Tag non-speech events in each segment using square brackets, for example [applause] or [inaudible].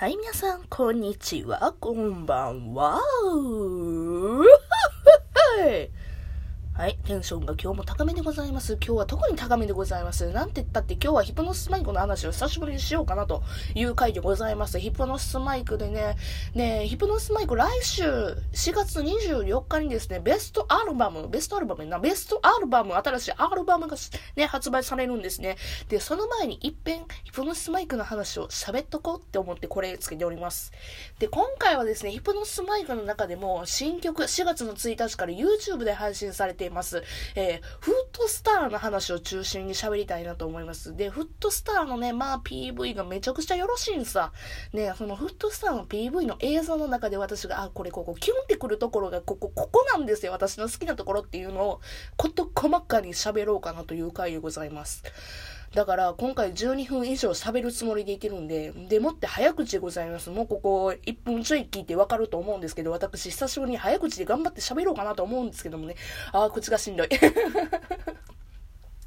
はい、皆さん、こんにちは、こんばんは。はい。テンションが今日も高めでございます。今日は特に高めでございます。なんて言ったって今日はヒプノスマイクの話を久しぶりにしようかなという回でございます。ヒプノスマイクでね、ねヒプノスマイク来週4月24日にですね、ベストアルバム、ベストアルバムな、ベストアルバム、新しいアルバムがね、発売されるんですね。で、その前に一遍ヒプノスマイクの話を喋っとこうって思ってこれつけております。で、今回はですね、ヒプノスマイクの中でも新曲4月の1日から YouTube で配信されています。えー、フットスターの話を中心に喋りたいなと思います。で、フットスターのね、まあ PV がめちゃくちゃよろしいんさ。ね、そのフットスターの PV の映像の中で私が、あ、これここ、キュンってくるところが、ここ、ここなんですよ。私の好きなところっていうのを、こと細かに喋ろうかなという回でございます。だから今回12分以上喋るつもりでいけるんで、でもって早口でございます。もうここ1分ちょい聞いてわかると思うんですけど、私久しぶりに早口で頑張って喋ろうかなと思うんですけどもね。ああ、口がしんどい。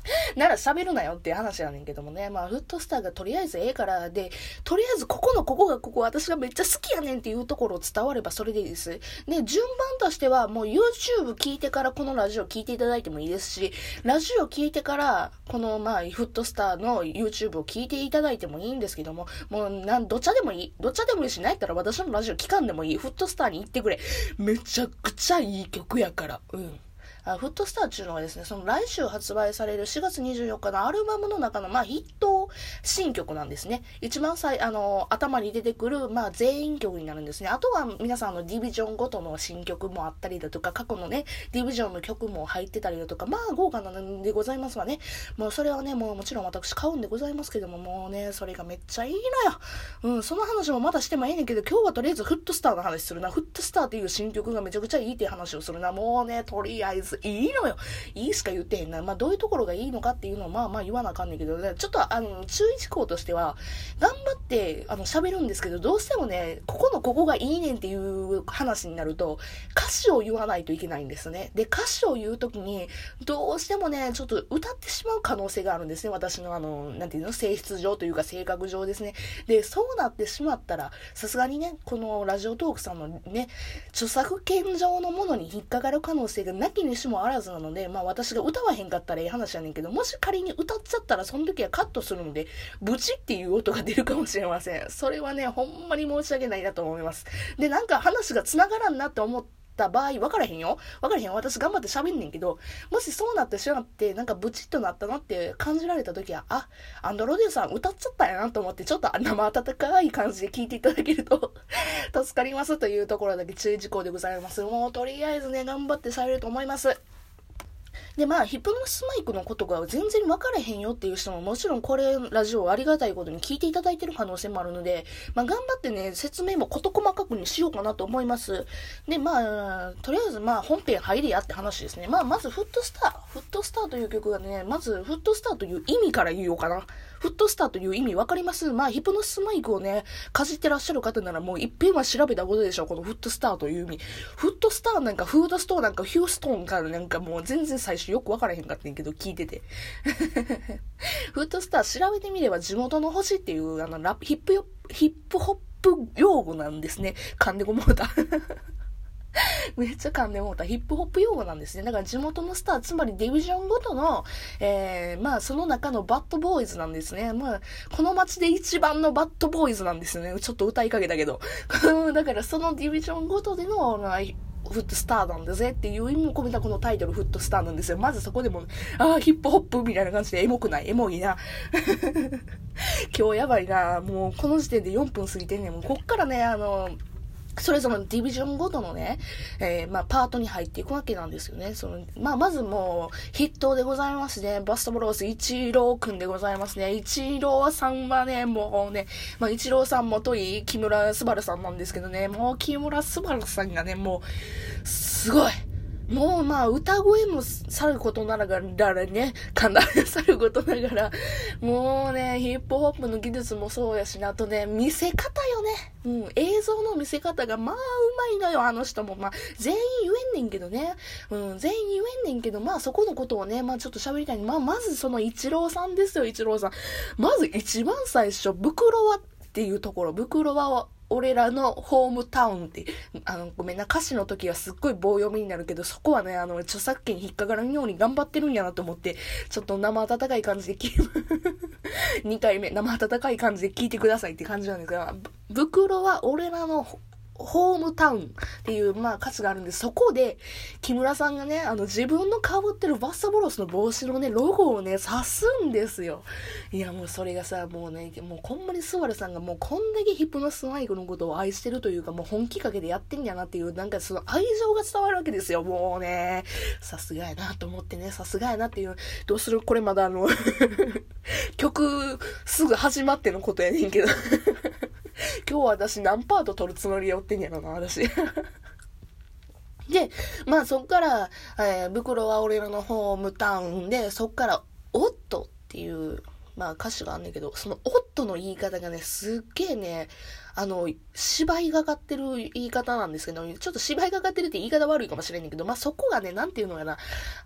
[laughs] なら喋るなよっていう話やねんけどもね。まあ、フットスターがとりあえずええからで、とりあえずここのここがここ私がめっちゃ好きやねんっていうところを伝わればそれでいいです。で、順番としてはもう YouTube 聞いてからこのラジオ聞いていただいてもいいですし、ラジオ聞いてからこのまあ、フットスターの YouTube を聞いていただいてもいいんですけども、もうなん、どっちでもいい。どっちでもいいし、ないったら私のラジオ聞かんでもいい。フットスターに行ってくれ。めちゃくちゃいい曲やから。うん。あフットスターっていうのはですね、その来週発売される4月24日のアルバムの中の、まあ、ヒット新曲なんですね。一番最、あの、頭に出てくる、まあ、全員曲になるんですね。あとは皆さんのディビジョンごとの新曲もあったりだとか、過去のね、ディビジョンの曲も入ってたりだとか、まあ、豪華なんでございますわね。もうそれはね、もうもちろん私買うんでございますけども、もうね、それがめっちゃいいのよ。うん、その話もまだしてもいいねんけど、今日はとりあえずフットスターの話するな。フットスターっていう新曲がめちゃくちゃいいっていう話をするな。もうね、とりあえずいいのよ。いいしか言ってへんな。まあ、どういうところがいいのかっていうのは、まあまあ言わなあかんねんけど、ちょっと、あの、注意事項としては、頑張って、あの、喋るんですけど、どうしてもね、ここのここがいいねんっていう話になると、歌詞を言わないといけないんですね。で、歌詞を言うときに、どうしてもね、ちょっと歌ってしまう可能性があるんですね。私のあの、なんていうの、性質上というか性格上ですね。で、そうなってしまったら、さすがにね、このラジオトークさんのね、著作権上のものに引っかかる可能性がなきにしもあらずなので、で、まあ私が歌わへんかったらええ話やねんけど、もし仮に歌っちゃったらその時はカットするので、ブチっていう音が出るかもしれません。それはね、ほんまに申し訳ないなと思います。で、なんか話が繋がらんなって思って、た場合、分からへんよ。分からへん。私頑張って喋んねんけど、もしそうなってしまって、なんかブチッとなったなって感じられた時は、あ、アンドロデューさん歌っちゃったんやなと思って、ちょっと生温かい感じで聞いていただけると [laughs] 助かりますというところだけ注意事項でございます。もうとりあえずね、頑張って喋ると思います。で、まあ、ヒプノスマイクのことが全然分からへんよっていう人ももちろんこれ、ラジオありがたいことに聞いていただいてる可能性もあるので、まあ、頑張ってね、説明も事細かくにしようかなと思います。で、まあ、とりあえず、まあ、本編入りやって話ですね。まあ、まず、フットスター。フットスターという曲がね、まず、フットスターという意味から言おうかな。フットスターという意味わかります？まあ、ヒプノスマイクをね、かじってらっしゃる方ならもう一遍は調べたことでしょう。このフットスターという意味。フットスターなんか、フードストーなんか、ヒューストーンからなんかもう全然最初よくわからへんかったんやけど、聞いてて。[laughs] フットスター調べてみれば地元の星っていうあのラップヒップヨ、ヒップホップ用語なんですね。噛んでごもうた。[laughs] [laughs] めっちゃ噛んでもうたヒップホップ用語なんですね。だから地元のスター、つまりディビジョンごとの、えー、まあその中のバッドボーイズなんですね。まあ、この街で一番のバッドボーイズなんですよね。ちょっと歌いかけたけど。[laughs] だからそのディビジョンごとでの、フットスターなんだぜっていう意味も込めたこのタイトル、フットスターなんですよ。まずそこでも、ああ、ヒップホップみたいな感じでエモくない？エモいな。[laughs] 今日やばいな。もうこの時点で4分過ぎてんねん。もうこっからね、あの、それぞれのディビジョンごとのね、えー、まあ、パートに入っていくわけなんですよね。その、まあ、まずもう、筆頭でございますね。バストブロース、イチローくんでございますね。イチローさんはね、もうね、まあ、イチローさんもとい、木村昴さんなんですけどね、もう木村昴さんがね、もう、すごいもうまあ歌声もさることながらね、かなりさることながら、もうね、ヒップホップの技術もそうやし、あとね、見せ方よね。うん、映像の見せ方がまあうまいのよ、あの人も。まあ、全員言えんねんけどね。うん、全員言えんねんけど、まあそこのことをね、まあちょっと喋りたい。まあまずそのイチローさんですよ、イチローさん。まず一番最初、袋はっていうところ、袋は俺らのホームタウンって、あの、ごめんな、歌詞の時はすっごい棒読みになるけど、そこはね、あの、著作権引っかからんように頑張ってるんやなと思って、ちょっと生温かい感じで聞い、[laughs] 2回目、生温かい感じで聞いてくださいって感じなんですが、袋は俺らのホームタウンっていう、まあ、歌詞があるんで、そこで、木村さんがね、あの、自分の被ってるバスタブロスの帽子のね、ロゴをね、刺すんですよ。いや、もうそれがさ、もうね、もうこんまにスワルさんがもうこんだけヒップノスマイクのことを愛してるというか、もう本気かけでやってんやなっていう、なんかその愛情が伝わるわけですよ。もうね、さすがやなと思ってね、さすがやなっていう、どうする？これまだあの [laughs] 曲、すぐ始まってのことやねんけど今日私何パート取るつもりでおってんやろな、私。[laughs] で、まあそっから、えー、袋は俺らのホームタウンで、そっから、おっとっていう、まあ歌詞があんねんけど、そのオットの言い方がね、すっげえね、あの、芝居がかってる言い方なんですけど、ちょっと芝居がかってるって言い方悪いかもしれんねんけど、まあ、そこがね、なんていうのかな、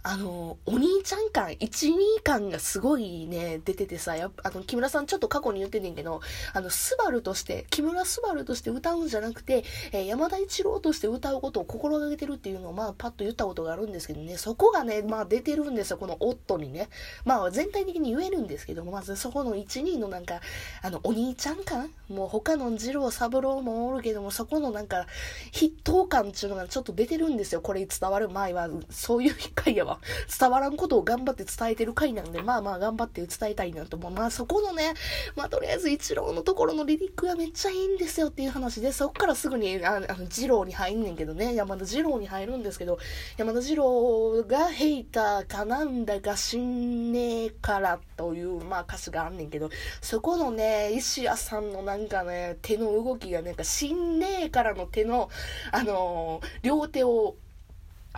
あの、お兄ちゃん感、一二感がすごいね、出ててさ、やっぱ、あの、木村さんちょっと過去に言ってんねんけど、あの、スバルとして、木村スバルとして歌うんじゃなくて、えー、山田一郎として歌うことを心がけてるっていうのを、まあ、パッと言ったことがあるんですけどね、そこがね、まあ、出てるんですよ、このオットにね。まあ、全体的に言えるんですけども、まずそこの一二のなんか、あの、お兄ちゃん感もう他の二郎三郎もおるけども、そこのなんか、筆頭感っていうのがちょっと出てるんですよ。これ伝わる前は、そういう回やわ。伝わらんことを頑張って伝えてる回なんで、まあまあ頑張って伝えたいなと思う。まあそこのね、まあとりあえず一郎のところのリリックがめっちゃいいんですよっていう話で、そっからすぐに、あの、二郎に入んねんけどね、山田二郎に入るんですけど、山田二郎がヘイターかなんだか死んねえからという、まあ歌詞があんねんけど、そこのね、石屋さんのなんかね、手の動きがね、か死んねえからの手の、あのー、両手を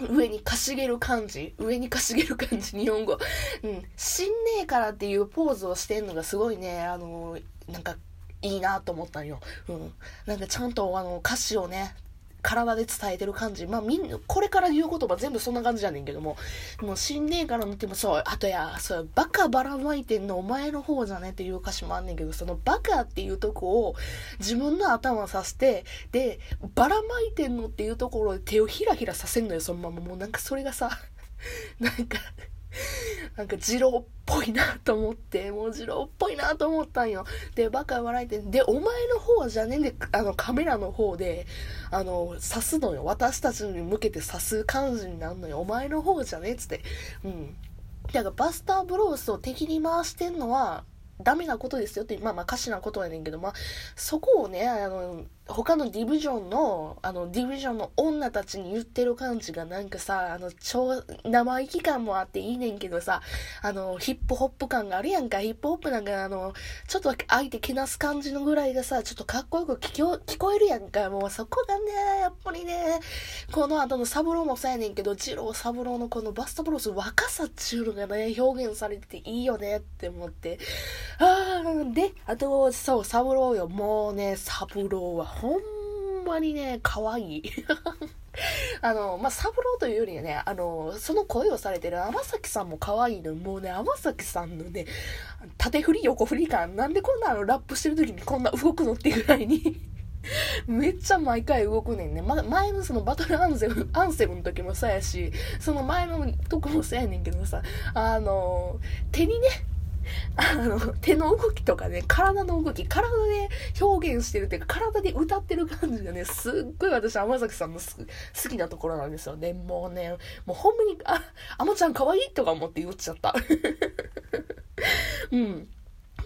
上にかしげる感じ上にかしげる感じ日本語。うん。死んねえからっていうポーズをしてんのがすごいね、あのー、なんか、いいなと思ったんよ。うん。なんかちゃんとあの歌詞をね、体で伝えてる感じ。まあみんな、これから言う言葉全部そんな感じじゃねんけども、もう死んねえからのってもそう、あとや、そう、バカばらまいてんのお前の方じゃね？っていう歌詞もあんねんけど、そのバカっていうとこを自分の頭さして、で、ばらまいてんのっていうところで手をひらひらさせんのよ、そのまま。もうなんかそれがさ、[laughs] なんか [laughs] なんか二郎っぽいなと思って、もう二郎っぽいなと思ったんよ。で、バカ笑いて、で、お前の方じゃねんで、あの、カメラの方で、あの、刺すのよ。私たちに向けて刺す感じになるのよ。お前の方じゃねえっつって。うん。だからバスターブロースを敵に回してんのは、ダメなことですよって、まあまあ歌詞なことやねんけど、まあ、そこをね、あの、他のディビジョンの、あの、ディビジョンの女たちに言ってる感じがなんかさ、あの、超、生意気感もあっていいねんけどさ、あの、ヒップホップ感があるやんか。ヒップホップなんかあの、ちょっと相手けなす感じのぐらいがさ、ちょっとかっこよく聞こ聞こえるやんか。もうそこがね、やっぱりね、この後のサブローもそうやねんけど、ジローサブローのこの Buster Bros 若さっちゅうのがね、表現されてていいよねって思って。あー、で、あと、そう、サブローよ。もうね、サブローはほんまにね、可愛い。[laughs] あの、まあ、サブローというよりはね、あの、その声をされてる天崎さんも可愛いの。もうね、天崎さんのね、縦振り横振り感、なんでこんなのラップしてる時にこんな動くのっていうぐらいに [laughs] めっちゃ毎回動くねんね。ま、前のそのバトルアンセム、アンセムの時もそうやし、その前のとこもそうやねんけどさ、あの、手にね、あの、手の動きとかね、体の動き、体で表現してるっていうか、体で歌ってる感じがね、すっごい私、天崎さんの好きなところなんですよね。もうね、もうほんまに、あ、あまちゃん可愛いとか思って言っちゃった。[laughs] うん。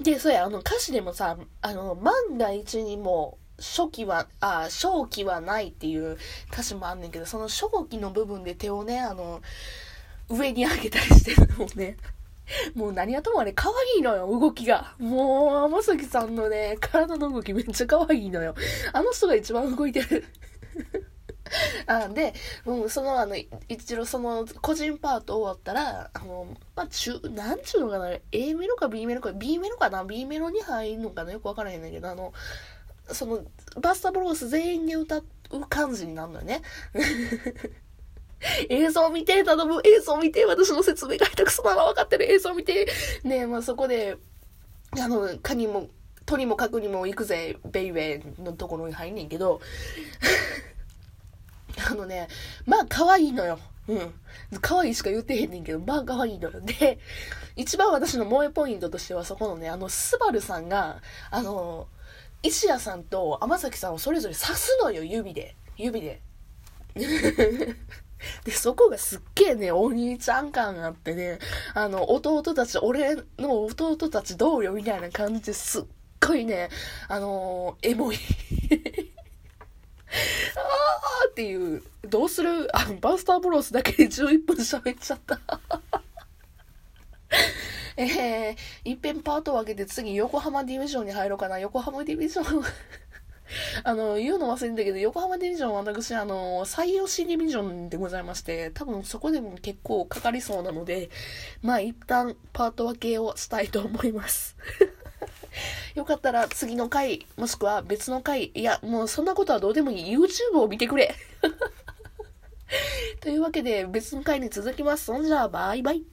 で、そうや、あの歌詞でもさ、あの、万が一にも、初期は、あ、正気はないっていう歌詞もあんねんけど、その正気の部分で手をね、あの、上に上げたりしてるのをね、もう何やともあれ可愛いのよ、動きが。もう、天崎さんのね、体の動きめっちゃ可愛いのよ。あの人が一番動いてる。[laughs] あで、うん、その、あの、一応その、個人パート終わったら、あの、まあ、中、なんちゅうのかな、A メロか B メロか、B メロかな ?B メロに入るのかなよくわからへんだけど、あの、その、バスタブロース全員で歌う感じになるのよね。映像見て、頼む、映像見て、私の説明が下手くそなら分かってる映像見て、ねまあそこで、あの、カニも、とにもかくにも行くぜ、ベイベーのところに入んねんけど、[laughs] あのね、まあ可愛いのよ。うん。可愛いしか言ってへんねんけど、まあ可愛いのよ。で、一番私の萌えポイントとしてはそこのね、あの、スバルさんが、あの、石谷さんと天崎さんをそれぞれ刺すのよ、指で。指で。[laughs] で、そこがすっげえね、お兄ちゃん感があってね、あの、弟たち、俺の弟たちどうよみたいな感じですっごいね、あのー、エモい。[laughs] あーっていう、どうする？あの、バスターブロスだけで11分喋っちゃった。[laughs] えー、いっぺんパートを分けて次横浜ディビジョンに入ろうかな。横浜ディビジョン。[laughs] あの、言うの忘れんだけど、横浜ディビジョンは私、あの、最良しディビジョンでございまして、多分そこでも結構かかりそうなので、まあ一旦パート分けをしたいと思います。[laughs] よかったら次の回、もしくは別の回、いや、もうそんなことはどうでもいい。YouTube を見てくれ [laughs] というわけで別の回に続きます。そんじゃあ、バイバイ。